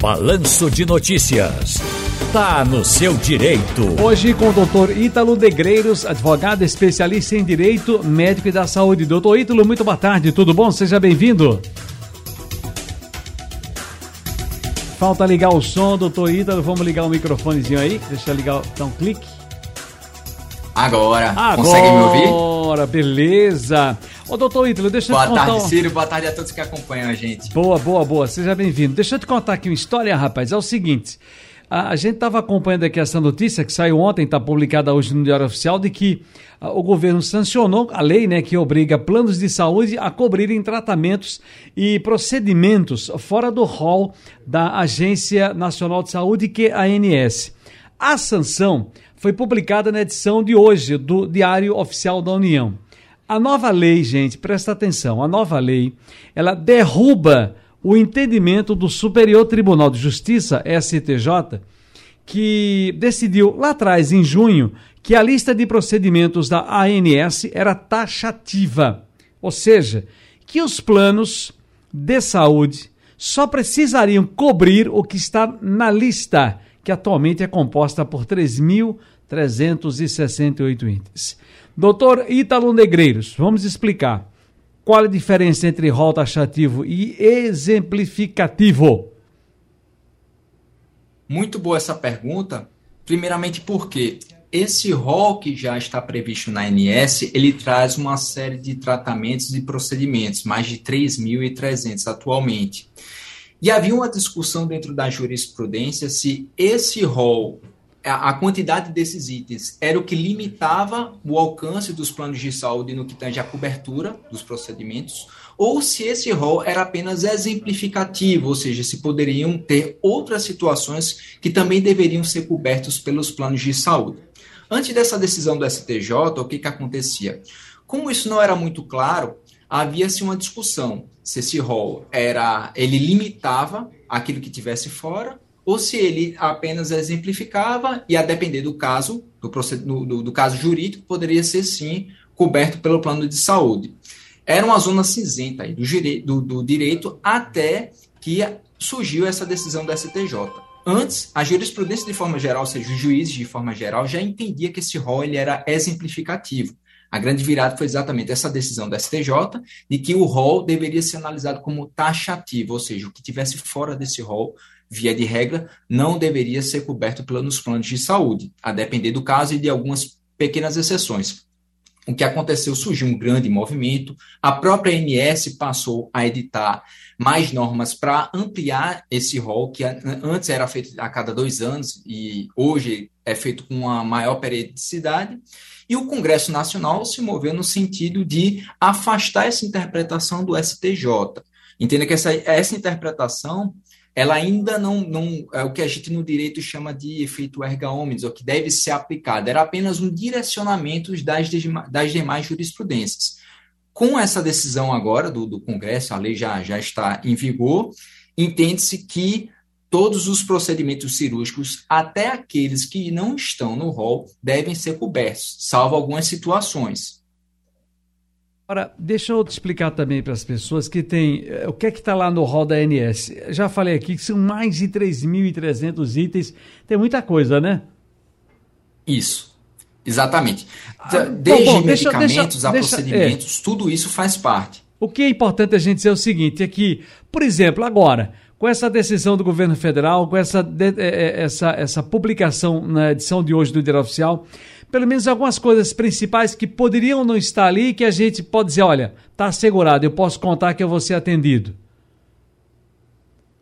Balanço de Notícias. Tá no seu direito. Hoje com o doutor Ítalo Degreiros, advogado especialista em direito médico e da saúde. Doutor Ítalo, muito boa tarde, tudo bom? Seja bem-vindo. Falta ligar o som, doutor Ítalo. Vamos ligar o microfonezinho aí. Deixa eu ligar, dar um clique. Agora. Agora. Consegue me ouvir? Agora, beleza. Ô, doutor Ítalo, deixa boa eu te contar... Boa tarde, Ciro. Boa tarde a todos que acompanham a gente. Boa, boa, boa. Seja bem-vindo. Deixa eu te contar aqui uma história, rapaz. É o seguinte. A, gente estava acompanhando aqui essa notícia que saiu ontem, está publicada hoje no Diário Oficial, de que o governo sancionou a lei né, que obriga planos de saúde a cobrirem tratamentos e procedimentos fora do rol da Agência Nacional de Saúde, que é a ANS. A sanção foi publicada na edição de hoje do Diário Oficial da União. A nova lei, gente, presta atenção, a nova lei, ela derruba o entendimento do Superior Tribunal de Justiça, STJ, que decidiu lá atrás, em junho, que a lista de procedimentos da ANS era taxativa, ou seja, que os planos de saúde só precisariam cobrir o que está na lista, que atualmente é composta por 3.368 itens. Doutor Ítalo Negreiros, vamos explicar qual a diferença entre rol taxativo e exemplificativo. Muito boa essa pergunta. Primeiramente porque esse rol que já está previsto na ANS, ele traz uma série de tratamentos e procedimentos, mais de 3.300 atualmente. E havia uma discussão dentro da jurisprudência se esse rol, a, quantidade desses itens, era o que limitava o alcance dos planos de saúde no que tange à cobertura dos procedimentos, ou se esse rol era apenas exemplificativo, ou seja, se poderiam ter outras situações que também deveriam ser cobertos pelos planos de saúde. Antes dessa decisão do STJ, o que, que acontecia? Como isso não era muito claro, havia-se uma discussão se esse rol era ele limitava aquilo que tivesse fora ou se ele apenas exemplificava e a depender do caso do, do, do caso jurídico poderia ser sim coberto pelo plano de saúde. Era uma zona cinzenta aí do, do, do direito até que surgiu essa decisão do STJ antes a jurisprudência de forma geral ou seja os juízes de forma geral já entendia que esse rol ele era exemplificativo a grande virada foi exatamente essa decisão da STJ de que o rol deveria ser analisado como taxativo, ou seja, o que tivesse fora desse rol, via de regra, não deveria ser coberto pelos planos de saúde, a depender do caso e de algumas pequenas exceções. O que aconteceu? Surgiu um grande movimento, a própria ANS passou a editar mais normas para ampliar esse rol, que antes era feito a cada dois anos e hoje é feito com uma maior periodicidade. E o Congresso Nacional se moveu no sentido de afastar essa interpretação do STJ. Entenda que essa, essa interpretação ela ainda não, não é o que a gente no direito chama de efeito erga omnes, ou que deve ser aplicado. Era apenas um direcionamento das, das demais jurisprudências. Com essa decisão agora do, do Congresso, a lei já, já está em vigor, entende-se que todos os procedimentos cirúrgicos, até aqueles que não estão no rol, devem ser cobertos, salvo algumas situações. Agora, deixa eu te explicar também para as pessoas que tem eh, o que é que está lá no rol da ANS. Já falei aqui que são mais de 3.300 itens, tem muita coisa, né? Isso, exatamente. Desde bom, bom, deixa, medicamentos deixa, a deixa, procedimentos, é. tudo isso faz parte. O que é importante a gente dizer é o seguinte, é que, por exemplo, agora, com essa decisão do governo federal, com essa, essa, essa publicação na edição de hoje do Diário Oficial, pelo menos algumas coisas principais que poderiam não estar ali que a gente pode dizer, olha, está assegurado, eu posso contar que eu vou ser atendido.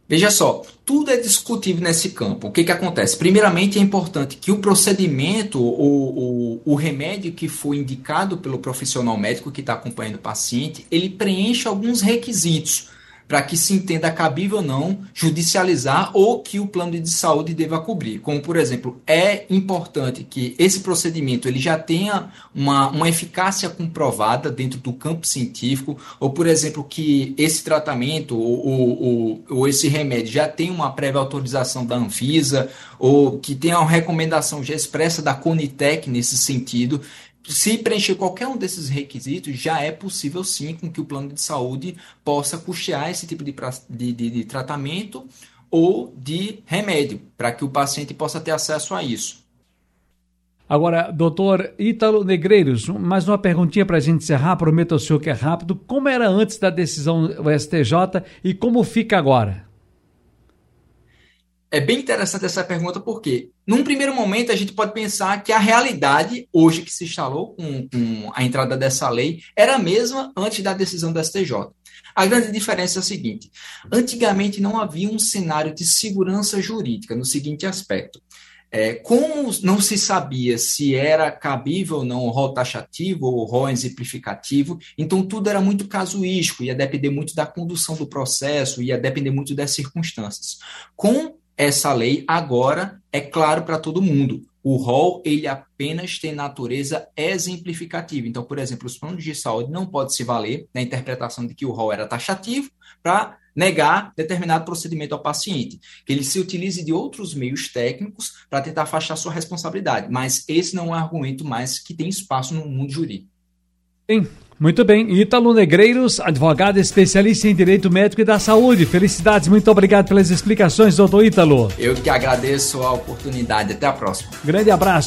Veja só, tudo é discutível nesse campo. O que, que acontece? Primeiramente, é importante que o procedimento, o, o, remédio que foi indicado pelo profissional médico que está acompanhando o paciente, ele preencha alguns requisitos para que se entenda cabível ou não judicializar ou que o plano de saúde deva cobrir. Como, por exemplo, é importante que esse procedimento ele já tenha uma, uma eficácia comprovada dentro do campo científico, ou, por exemplo, que esse tratamento ou, ou, ou esse remédio já tenha uma prévia autorização da Anvisa, ou que tenha uma recomendação já expressa da Conitec nesse sentido se preencher qualquer um desses requisitos, já é possível sim com que o plano de saúde possa custear esse tipo de, de, de, de tratamento ou de remédio, para que o paciente possa ter acesso a isso. Agora, doutor Ítalo Negreiros, mais uma perguntinha para a gente encerrar, prometo ao senhor que é rápido. Como era antes da decisão do STJ e como fica agora? É bem interessante essa pergunta, porque, num primeiro momento, a gente pode pensar que a realidade, hoje que se instalou com, com a entrada dessa lei, era a mesma antes da decisão do STJ. A grande diferença é a seguinte: antigamente não havia um cenário de segurança jurídica no seguinte aspecto. É, como não se sabia se era cabível ou não o rol taxativo ou o rol exemplificativo, então tudo era muito casuístico, ia depender muito da condução do processo, ia depender muito das circunstâncias. Com essa lei, agora é claro para todo mundo. O rol ele apenas tem natureza exemplificativa. Então, por exemplo, os planos de saúde não podem se valer na interpretação de que o rol era taxativo para negar determinado procedimento ao paciente, que ele se utilize de outros meios técnicos para tentar afastar sua responsabilidade. Mas esse não é um argumento mais que tem espaço no mundo jurídico. Sim, muito bem. Ítalo Negreiros, advogado especialista em direito médico e da saúde. Felicidades, muito obrigado pelas explicações, doutor Ítalo. Eu que agradeço a oportunidade. Até a próxima. Grande abraço.